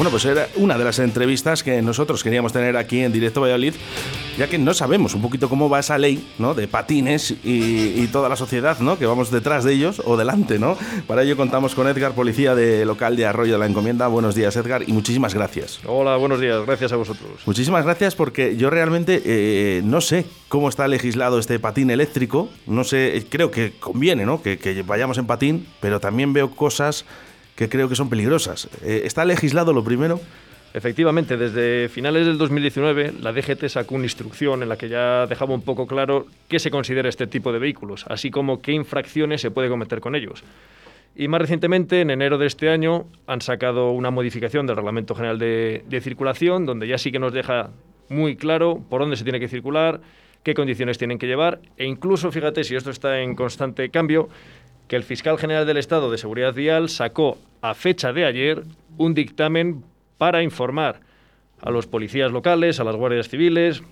Bueno, pues era una de las entrevistas que nosotros queríamos tener aquí en Directo Valladolid, ya que no sabemos un poquito cómo va esa ley ¿no? de patines y, toda la sociedad ¿no? que vamos detrás de ellos o delante. ¿no? Para ello contamos con Edgar, policía de local de Arroyo de la Encomienda. Buenos días, Edgar, y muchísimas gracias. Hola, buenos días, gracias a vosotros. Muchísimas gracias porque yo realmente eh, no sé cómo está legislado este patín eléctrico. No sé, creo que conviene ¿no? que, que vayamos en patín, pero también veo cosas que creo que son peligrosas. Eh, ¿Está legislado lo primero? Efectivamente, desde finales del 2019 la DGT sacó una instrucción en la que ya dejaba un poco claro qué se considera este tipo de vehículos, así como qué infracciones se puede cometer con ellos. Y más recientemente, en enero de este año, han sacado una modificación del Reglamento General de, de Circulación, donde ya sí que nos deja muy claro por dónde se tiene que circular, qué condiciones tienen que llevar, e incluso, fíjate, si esto está en constante cambio, que el fiscal general del Estado de Seguridad Vial sacó a fecha de ayer un dictamen para informar a los policías locales, a las guardias civiles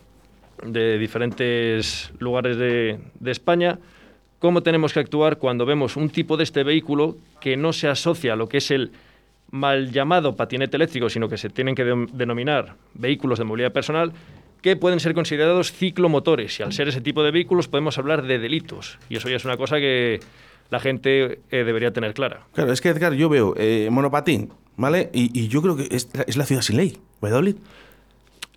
de diferentes lugares de, España, cómo tenemos que actuar cuando vemos un tipo de este vehículo que no se asocia a lo que es el mal llamado patinete eléctrico, sino que se tienen que denominar vehículos de movilidad personal, que pueden ser considerados ciclomotores. Y al ser ese tipo de vehículos podemos hablar de delitos. Y eso ya es una cosa que la gente eh, debería tener clara. Claro, es que Edgar, yo veo eh, monopatín, ¿vale? Y, yo creo que es, la ciudad sin ley, Valladolid.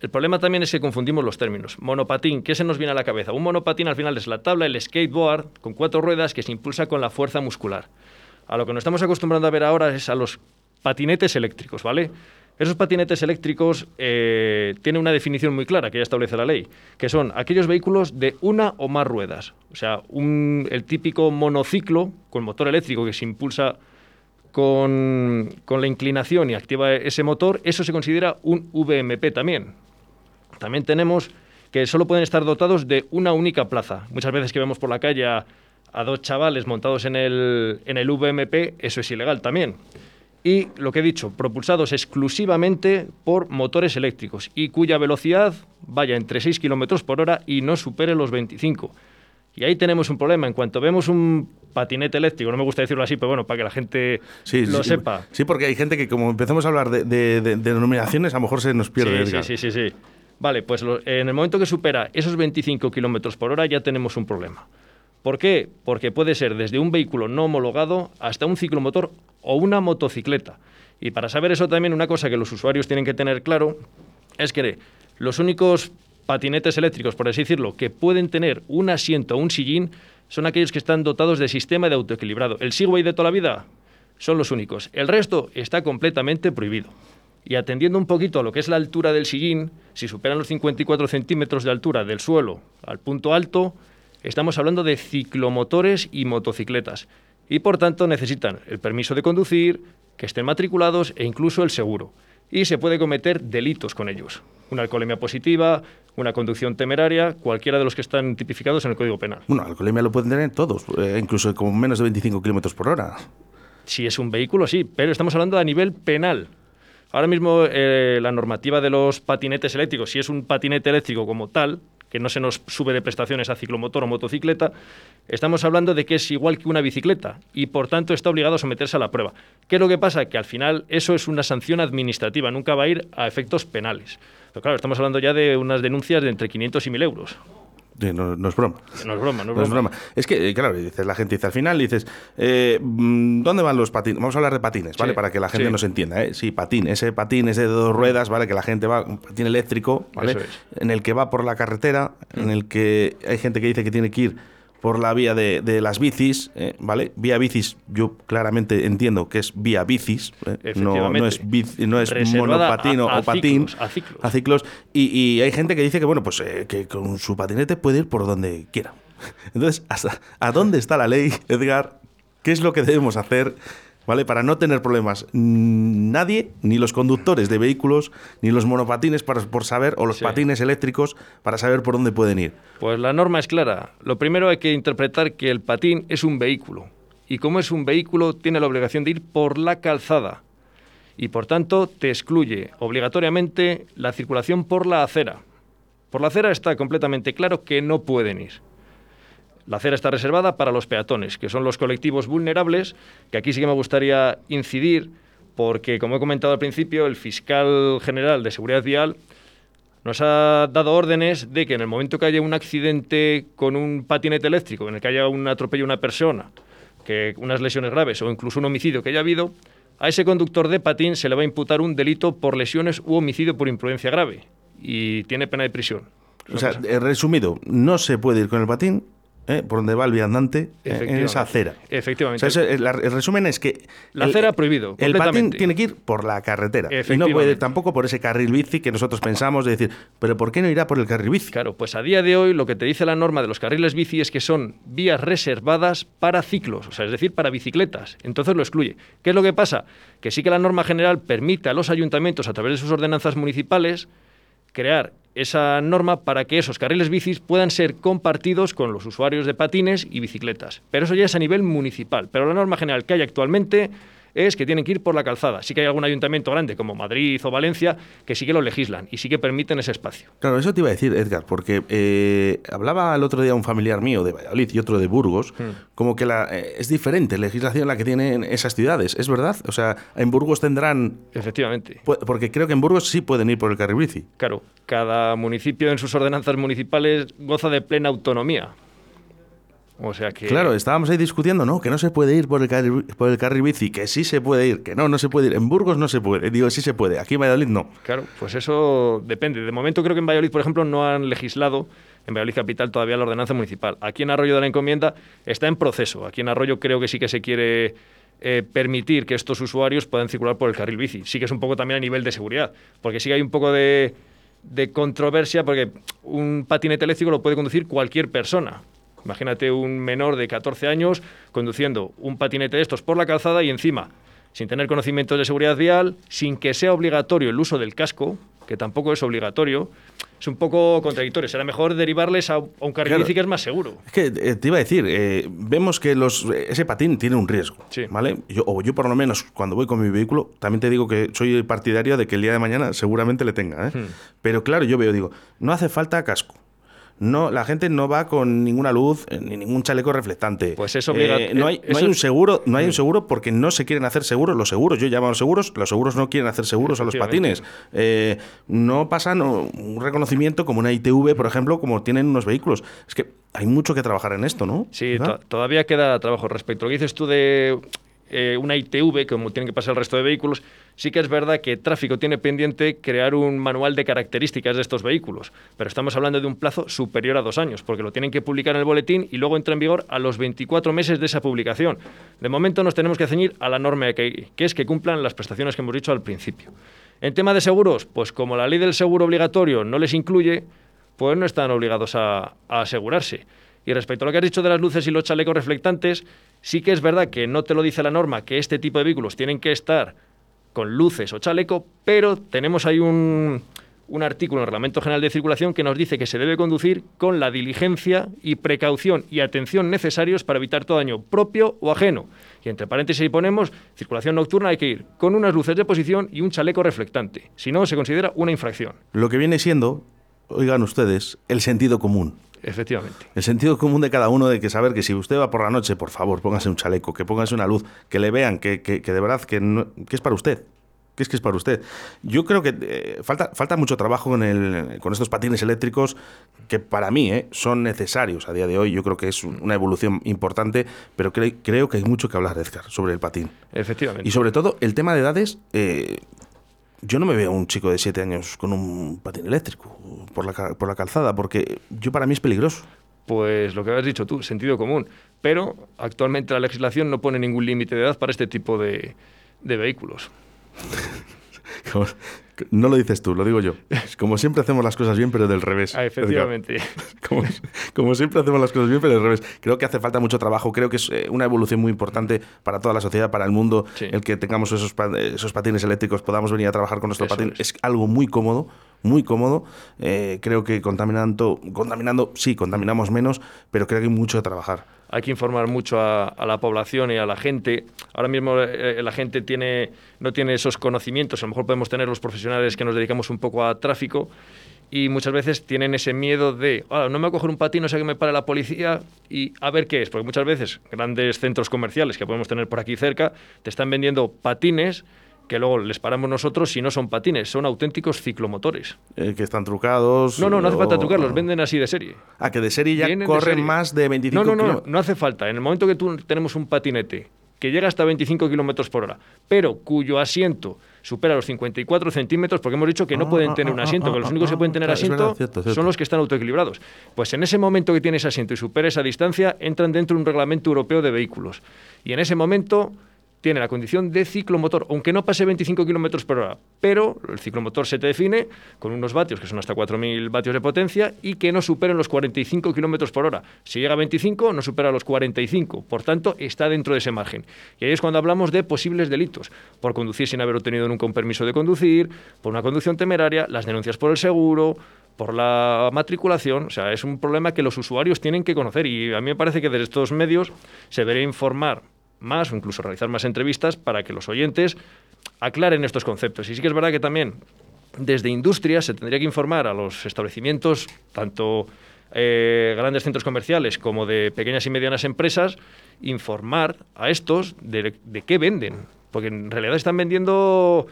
El problema también es que confundimos los términos. Monopatín, ¿qué se nos viene a la cabeza? Un monopatín al final es la tabla, el skateboard, con cuatro ruedas que se impulsa con la fuerza muscular. A lo que nos estamos acostumbrando a ver ahora es a los patinetes eléctricos, ¿vale? Esos patinetes eléctricos eh, tienen una definición muy clara que ya establece la ley, que son aquellos vehículos de una o más ruedas. O sea, el típico monociclo con motor eléctrico que se impulsa con, la inclinación y activa ese motor, eso se considera un VMP también. También tenemos que solo pueden estar dotados de una única plaza. Muchas veces que vemos por la calle a, dos chavales montados en el VMP, eso es ilegal también y lo que he dicho, propulsados exclusivamente por motores eléctricos y cuya velocidad vaya entre 6 km por hora y no supere los 25. Y ahí tenemos un problema. En cuanto vemos un patinete eléctrico, no me gusta decirlo así, pero bueno, para que la gente lo sepa. Sí, porque hay gente que como empezamos a hablar de, denominaciones, a lo mejor se nos pierde. Sí, sí, sí, sí, Vale, pues en el momento que supera esos 25 km por hora ya tenemos un problema. ¿Por qué? Porque puede ser desde un vehículo no homologado hasta un ciclomotor o una motocicleta. Y para saber eso también una cosa que los usuarios tienen que tener claro es que los únicos patinetes eléctricos, por así decirlo, que pueden tener un asiento o un sillín son aquellos que están dotados de sistema de autoequilibrado. El Segway de toda la vida son los únicos. El resto está completamente prohibido. Y atendiendo un poquito a lo que es la altura del sillín, si superan los 54 centímetros de altura del suelo al punto alto, Estamos hablando de ciclomotores y motocicletas y por tanto necesitan el permiso de conducir, que estén matriculados e incluso el seguro. Y se puede cometer delitos con ellos. Una alcoholemia positiva, una conducción temeraria, cualquiera de los que están tipificados en el Código Penal. Bueno, alcoholemia lo pueden tener todos, eh, incluso con menos de 25 kilómetros por hora. Si es un vehículo, sí, pero estamos hablando a nivel penal. Ahora mismo eh, la normativa de los patinetes eléctricos, si es un patinete eléctrico como tal, que no se nos sube de prestaciones a ciclomotor o motocicleta, estamos hablando de que es igual que una bicicleta y por tanto está obligado a someterse a la prueba. ¿Qué es lo que pasa? Que al final eso es una sanción administrativa, nunca va a ir a efectos penales. Claro, estamos hablando ya de unas denuncias de entre 500 y 1.000 euros no, es broma. No es broma, no es, broma. es que, eh, claro, dices, la gente dice al final, dices, eh, mm, ¿dónde van los patines? Vamos a hablar de patines, ¿vale? Para que la gente nos entienda, ¿eh? Sí, patín, ese patín, ese de dos ruedas, ¿vale? Que la gente va, un patín eléctrico, ¿vale? En el que va por la carretera, en el que hay gente que dice que tiene que ir por la vía de, las bicis, ¿eh? ¿vale? Vía bicis, yo claramente entiendo que es vía bicis, ¿eh? no, no, es, no es monopatino o patín, a ciclos. Y, hay gente que dice que, bueno, pues eh, que con su patinete puede ir por donde quiera. Entonces, ¿hasta, ¿a dónde está la ley, Edgar? ¿Qué es lo que debemos hacer? ¿Vale? Para no tener problemas. Nadie, ni los conductores de vehículos, ni los monopatines para, por saber, o los patines eléctricos para saber por dónde pueden ir. Pues la norma es clara. Lo primero hay que interpretar que el patín es un vehículo. Y como es un vehículo, tiene la obligación de ir por la calzada. Y por tanto, te excluye obligatoriamente la circulación por la acera. Por la acera está completamente claro que no pueden ir. La acera está reservada para los peatones, que son los colectivos vulnerables, que aquí sí que me gustaría incidir, porque, como he comentado al principio, el fiscal general de seguridad vial nos ha dado órdenes de que en el momento que haya un accidente con un patinete eléctrico, en el que haya un atropello a una persona, que unas lesiones graves o incluso un homicidio que haya habido, a ese conductor de patín se le va a imputar un delito por lesiones u homicidio por imprudencia grave y tiene pena de prisión. O sea, resumido, no se puede ir con el patín ¿eh? por donde va el viandante eh, en esa acera. Efectivamente. el, resumen es que... La acera ha prohibido. El patín tiene que ir por la carretera. Y no puede ir tampoco por ese carril bici que nosotros pensamos de decir, pero ¿por qué no irá por el carril bici? Claro, pues a día de hoy lo que te dice la norma de los carriles bici es que son vías reservadas para ciclos, o sea, es decir, para bicicletas. Entonces lo excluye. ¿Qué es lo que pasa? Que sí que la norma general permite a los ayuntamientos, a través de sus ordenanzas municipales, crear esa norma para que esos carriles bicis puedan ser compartidos con los usuarios de patines y bicicletas. Pero eso ya es a nivel municipal. Pero la norma general que hay actualmente es que tienen que ir por la calzada. Sí que hay algún ayuntamiento grande, como Madrid o Valencia, que sí que lo legislan y sí que permiten ese espacio. Claro, eso te iba a decir, Edgar, porque eh, hablaba el otro día un familiar mío de Valladolid y otro de Burgos, hmm. como que la, eh, es diferente legislación la que tienen esas ciudades, ¿es verdad? O sea, en Burgos tendrán... Efectivamente. Porque creo que en Burgos sí pueden ir por el carril bici. Claro, cada municipio en sus ordenanzas municipales goza de plena autonomía. O sea que... Claro, estábamos ahí discutiendo, ¿no? Que no se puede ir por el, carril, por el carril bici, que sí se puede ir, que no, no se puede ir. En Burgos no se puede. Digo, sí se puede. Aquí en Valladolid no. Claro, pues eso depende. De momento creo que en Valladolid, por ejemplo, no han legislado en Valladolid Capital todavía la ordenanza municipal. Aquí en Arroyo de la Encomienda está en proceso. Aquí en Arroyo creo que sí que se quiere eh, permitir que estos usuarios puedan circular por el carril bici. Sí que es un poco también a nivel de seguridad, porque sí que hay un poco de, de controversia, porque un patinete eléctrico lo puede conducir cualquier persona. Imagínate un menor de 14 años conduciendo un patinete de estos por la calzada y encima, sin tener conocimientos de seguridad vial, sin que sea obligatorio el uso del casco, que tampoco es obligatorio, es un poco contradictorio. Será mejor derivarles a, un carril bici que es más seguro. Es que eh, te iba a decir, eh, vemos que los, ese patín tiene un riesgo, ¿vale? Yo, o yo por lo menos cuando voy con mi vehículo, también te digo que soy partidario de que el día de mañana seguramente le tenga. ¿eh? Hmm. Pero claro, yo veo, digo, no hace falta casco no, la gente no va con ninguna luz eh, ni ningún chaleco reflectante. Pues es obligatorio. Eh, no, hay, no hay, un seguro, no hay un mm. seguro porque no se quieren hacer seguros los seguros. Yo llamo a los seguros, los seguros no quieren hacer seguros a los patines. Eh, no pasan un reconocimiento como una ITV, por ejemplo, como tienen unos vehículos. Es que hay mucho que trabajar en esto, ¿no? Sí, todavía queda trabajo respecto a lo que dices tú de eh, una ITV, como tienen que pasar el resto de vehículos, sí que es verdad que tráfico tiene pendiente crear un manual de características de estos vehículos, pero estamos hablando de un plazo superior a dos años, porque lo tienen que publicar en el boletín y luego entra en vigor a los 24 meses de esa publicación. De momento nos tenemos que ceñir a la norma que, que es que cumplan las prestaciones que hemos dicho al principio. En tema de seguros, pues como la ley del seguro obligatorio no les incluye, pues no están obligados a, a asegurarse. Y respecto a lo que has dicho de las luces y los chalecos reflectantes, sí que es verdad que no te lo dice la norma que este tipo de vehículos tienen que estar con luces o chaleco, pero tenemos ahí un, artículo en el Reglamento General de Circulación que nos dice que se debe conducir con la diligencia y precaución y atención necesarios para evitar todo daño propio o ajeno. Y entre paréntesis ponemos, circulación nocturna hay que ir con unas luces de posición y un chaleco reflectante. Si no, se considera una infracción. Lo que viene siendo, oigan ustedes, el sentido común. Efectivamente. El sentido común de cada uno de que saber que si usted va por la noche, por favor, póngase un chaleco, que póngase una luz, que le vean que, de verdad que, es para usted. Que es que es para usted. Yo creo que eh, falta, falta mucho trabajo con, el, con estos patines eléctricos que para mí eh, son necesarios a día de hoy. Yo creo que es una evolución importante, pero creo que hay mucho que hablar, Edgar, sobre el patín. Efectivamente. Y sobre todo el tema de edades. Eh, yo no me veo a un chico de 7 años con un patín eléctrico por la, por la calzada, porque yo para mí es peligroso. Pues lo que has dicho tú, sentido común. Pero actualmente la legislación no pone ningún límite de edad para este tipo de, de vehículos. No lo dices tú, lo digo yo. Como siempre hacemos las cosas bien, pero del revés. Ah, efectivamente. Como, siempre hacemos las cosas bien, pero del revés. Creo que hace falta mucho trabajo. Creo que es eh, una evolución muy importante para toda la sociedad, para el mundo, el que tengamos esos, esos patines eléctricos, podamos venir a trabajar con nuestro patín. Es. algo muy cómodo, muy cómodo. Eh, creo que contaminando, contaminando, sí, contaminamos menos, pero creo que hay mucho que trabajar hay que informar mucho a, la población y a la gente. Ahora mismo eh, la gente no tiene esos conocimientos, a lo mejor podemos tener los profesionales que nos dedicamos un poco a tráfico y muchas veces tienen ese miedo de, no me voy a coger un patín, o sea que me pare la policía y a ver qué es, porque muchas veces grandes centros comerciales que podemos tener por aquí cerca te están vendiendo patines que luego les paramos nosotros si no son patines, son auténticos ciclomotores. Eh, que están trucados. No, no, no hace falta trucarlos, venden así de serie. Ah, que de serie ya corren más de 25 No, no, no, no hace falta. En el momento que tú tenemos un patinete que llega hasta 25 kilómetros por hora, pero cuyo asiento supera los 54 centímetros, porque hemos dicho que no ah, pueden ah, tener un ah, asiento, que los únicos que pueden tener asiento son los que están autoequilibrados. Pues en ese momento que tiene ese asiento y supera esa distancia, entran dentro de un reglamento europeo de vehículos. Y en ese momento tiene la condición de ciclomotor, aunque no pase 25 kilómetros por hora, pero el ciclomotor se te define con unos vatios que son hasta 4.000 vatios de potencia y que no superen los 45 kilómetros por hora. Si llega a 25, no supera los 45, por tanto, está dentro de ese margen. Y ahí es cuando hablamos de posibles delitos, por conducir sin haber obtenido nunca un permiso de conducir, por una conducción temeraria, las denuncias por el seguro, por la matriculación. O sea, es un problema que los usuarios tienen que conocer y a mí me parece que desde estos medios se debería informar más o incluso realizar más entrevistas para que los oyentes aclaren estos conceptos. Y sí que es verdad que también desde industria se tendría que informar a los establecimientos, tanto eh, grandes centros comerciales como de pequeñas y medianas empresas, informar a estos de, qué venden. Porque en realidad están vendiendo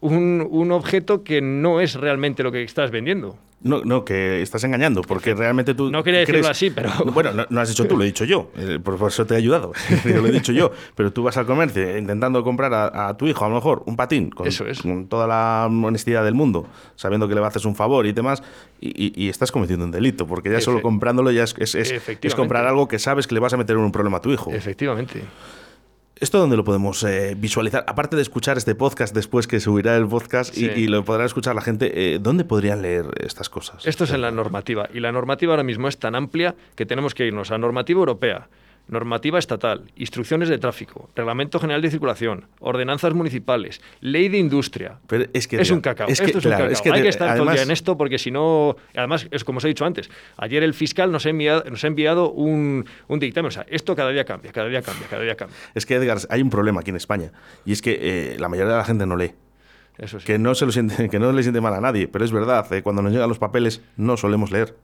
un, objeto que no es realmente lo que estás vendiendo. No, no, que estás engañando, porque realmente tú... No quería decirlo así, pero... Bueno, no, has dicho tú, lo he dicho yo, eh, por eso te he ayudado, lo he dicho yo, pero tú vas al comercio intentando comprar a, tu hijo, a lo mejor, un patín, con, con, toda la honestidad del mundo, sabiendo que le haces un favor y demás, y, estás cometiendo un delito, porque ya solo comprándolo ya es, es, es comprar algo que sabes que le vas a meter en un problema a tu hijo. Efectivamente. ¿Esto dónde lo podemos eh, visualizar? Aparte de escuchar este podcast después que subirá el podcast y, lo podrá escuchar la gente, eh, ¿dónde podrían leer estas cosas? Esto es en la normativa. Y la normativa ahora mismo es tan amplia que tenemos que irnos a normativa europea, normativa estatal, instrucciones de tráfico, reglamento general de circulación, ordenanzas municipales, ley de industria. Pero es que es un cacao. esto es un cacao. Hay que estar todo el día en esto porque si no, además es como os he dicho antes, ayer el fiscal nos ha enviado, nos ha enviado un, un dictamen. O sea, esto cada día cambia, cada día cambia, cada día cambia. Es que Edgar, hay un problema aquí en España y es que eh, la mayoría de la gente no lee. Eso sí. Que no se lo siente, que no le siente mal a nadie, pero es verdad, eh, cuando nos llegan los papeles no solemos leer.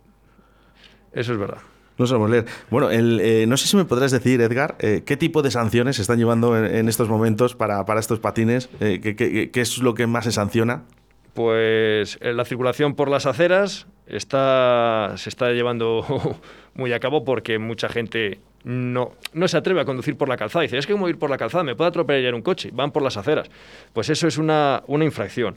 Eso es verdad. No sabemos leer. Bueno, eh, no sé si me podrás decir, Edgar, eh, qué tipo de sanciones se están llevando en, estos momentos para, estos patines. Eh, ¿qué, es lo que más se sanciona? Pues la circulación por las aceras está, se está llevando muy a cabo porque mucha gente no, no se atreve a conducir por la calzada. Dice, es que como ir por la calzada, me puede atropellar un coche. Van por las aceras. Pues eso es una, una infracción.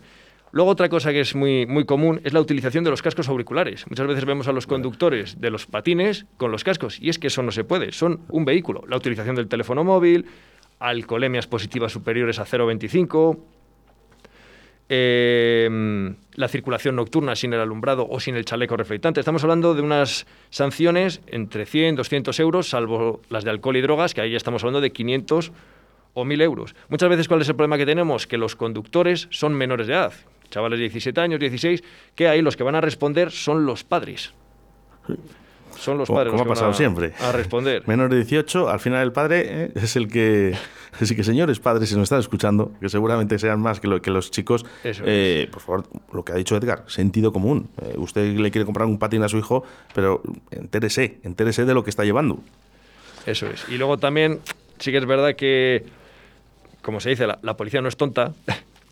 Luego otra cosa que es muy, muy común es la utilización de los cascos auriculares. Muchas veces vemos a los conductores de los patines con los cascos y es que eso no se puede, son un vehículo. La utilización del teléfono móvil, alcoholemias positivas superiores a 0,25, em, la circulación nocturna sin el alumbrado o sin el chaleco reflectante. Estamos hablando de unas sanciones entre 100 200 euros, salvo las de alcohol y drogas, que ahí estamos hablando de 500 o 1.000 euros. Muchas veces, ¿cuál es el problema que tenemos? Que los conductores son menores de edad chavales de 17 años, 16, que ahí los que van a responder son los padres. Son los padres como ha pasado siempre. A responder. Menor de 18, al final el padre eh, es el que. Así que, señores padres, si nos están escuchando, que seguramente sean más que, lo, que los chicos, eh, por favor, lo que ha dicho Edgar, sentido común. Eh, usted le quiere comprar un patín a su hijo, pero entérese, entérese de lo que está llevando. Eso es. Y luego también, sí que es verdad que, como se dice, la policía no es tonta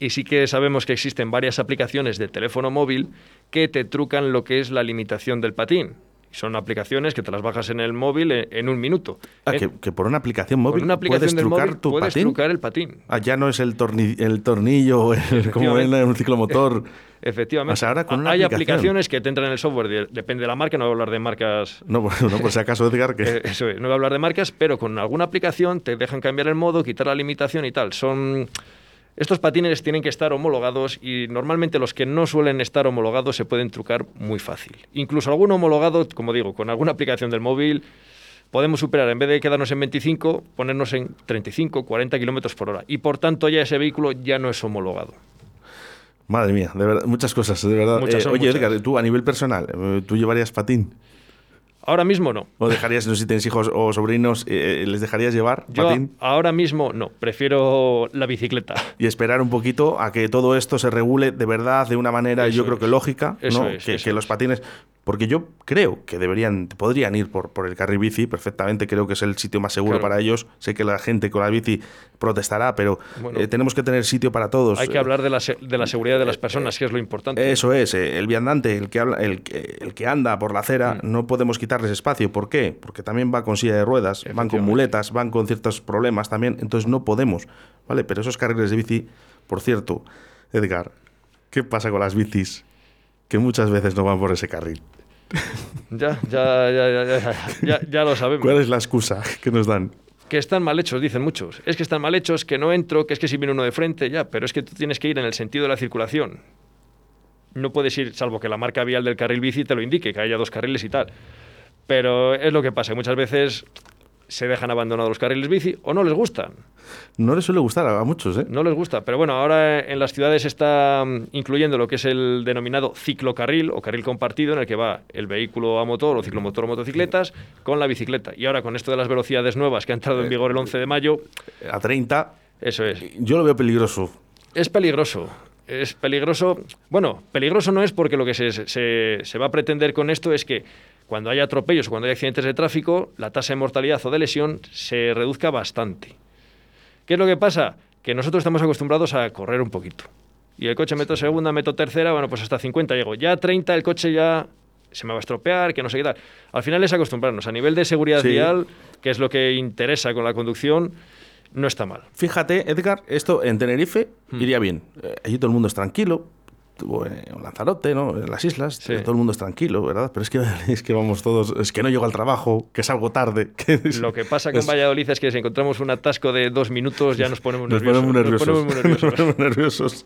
y sí que sabemos que existen varias aplicaciones de teléfono móvil que te trucan lo que es la limitación del patín. Son aplicaciones que te las bajas en el móvil en, un minuto. Ah, que, por una aplicación móvil una aplicación puedes trucar tu puedes trucar el patín. Ah, ya no es el, el tornillo como en un ciclomotor. Efectivamente. Hay aplicaciones que te entran en el software, depende de la marca, no voy a hablar de marcas. No, no por si acaso, Edgar. Que... Eh, no voy a hablar de marcas, pero con alguna aplicación te dejan cambiar el modo, quitar la limitación y tal. Son estos patines tienen que estar homologados y normalmente los que no suelen estar homologados se pueden trucar muy fácil. Incluso algún homologado, como digo, con alguna aplicación del móvil, podemos superar, en vez de quedarnos en 25, ponernos en 35, 40 kilómetros por hora. Y por tanto ya ese vehículo ya no es homologado. Madre mía, de verdad, muchas cosas, de verdad. Eh, oye, Edgar, tú a nivel personal, eh, ¿tú llevarías patín? Ahora mismo no. ¿O dejarías, no sé si tienes hijos o sobrinos, eh, les dejarías llevar Yo ahora mismo no, prefiero la bicicleta. Y esperar un poquito a que todo esto se regule de verdad de una manera, yo creo que lógica, ¿no? que, los patines porque yo creo que deberían, podrían ir por, por el carril bici perfectamente, creo que es el sitio más seguro para ellos. Sé que la gente con la bici protestará, pero eh, tenemos que tener sitio para todos. Hay que hablar de la, de la seguridad de las personas, que es lo importante. Eso es, eh, el viandante, el que, habla, el, el que anda por la acera, mm. no podemos quitarles espacio. ¿Por qué? Porque también va con silla de ruedas, van con muletas, van con ciertos problemas también, entonces no podemos, ¿vale? Pero esos carriles de bici, por cierto, Edgar, ¿qué pasa con las bicis? Que muchas veces no van por ese carril. Ya, ya, ya, ya, ya, ya, lo sabemos. ¿Cuál es la excusa que nos dan? Que están mal hechos, dicen muchos. Es que están mal hechos, que no entro, que es que si viene uno de frente, ya, pero es que tú tienes que ir en el sentido de la circulación. No puedes ir, salvo que la marca vial del carril bici te lo indique, que haya dos carriles y tal. Pero es lo que pasa, muchas veces se dejan abandonados los carriles bici o no les gustan. No les suele gustar a muchos, ¿eh? No les gusta, pero bueno, ahora en las ciudades está mm, incluyendo lo que es el denominado ciclocarril o carril compartido en el que va el vehículo a motor o ciclomotor o motocicletas con la bicicleta. Y ahora con esto de las velocidades nuevas que ha entrado en vigor el 11 de mayo... A 30. Eso es. Yo lo veo peligroso. Es peligroso es peligroso. Bueno, peligroso no es porque lo que se, se, se, va a pretender con esto es que cuando haya atropellos o cuando haya accidentes de tráfico, la tasa de mortalidad o de lesión se reduzca bastante. ¿Qué es lo que pasa? Que nosotros estamos acostumbrados a correr un poquito. Y el coche meto segunda, meto tercera, bueno, pues hasta 50 llego. Ya 30 el coche ya se me va a estropear, que no sé qué tal. Al final es acostumbrarnos. A nivel de seguridad vial, que es lo que interesa con la conducción, no está mal. Fíjate, Edgar, esto en Tenerife hmm. iría bien. Eh, allí todo el mundo es tranquilo, en Lanzarote, ¿no? En las islas, todo el mundo es tranquilo, ¿verdad? Pero es que, es que vamos todos, es que no llego al trabajo, que salgo tarde. Que Lo que pasa con Valladolid es que si encontramos un atasco de dos minutos ya nos ponemos nerviosos. Nos ponemos nerviosos. nerviosos.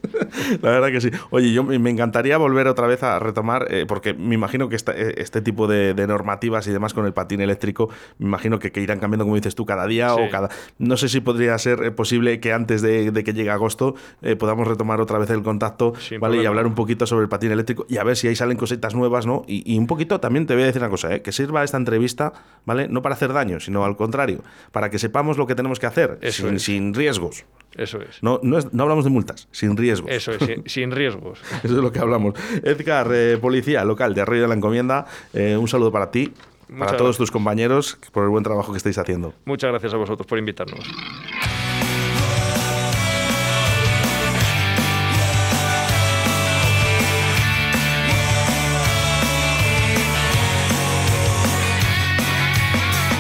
La verdad que sí. Oye, yo me encantaría volver otra vez a retomar, eh, porque me imagino que eh, este tipo de, normativas y demás con el patín eléctrico, me imagino que, irán cambiando, como dices tú, cada día o cada... No sé si podría ser eh, posible que antes de, que llegue agosto podamos retomar otra vez el contacto, ¿vale? Y hablar un poquito sobre el patín eléctrico y a ver si ahí salen cositas nuevas, ¿no? Y, un poquito también te voy a decir una cosa, ¿eh? que sirva esta entrevista, ¿vale? No para hacer daño, sino al contrario, para que sepamos lo que tenemos que hacer sin, sin, riesgos. Eso es. No, no, no, hablamos de multas, sin riesgos. Eso es, sin, riesgos. Eso es lo que hablamos. Edgar, eh, policía local de Arroyo de la Encomienda, eh, un saludo para ti, para todos tus compañeros, por el buen trabajo que estáis haciendo. Muchas gracias a vosotros por invitarnos.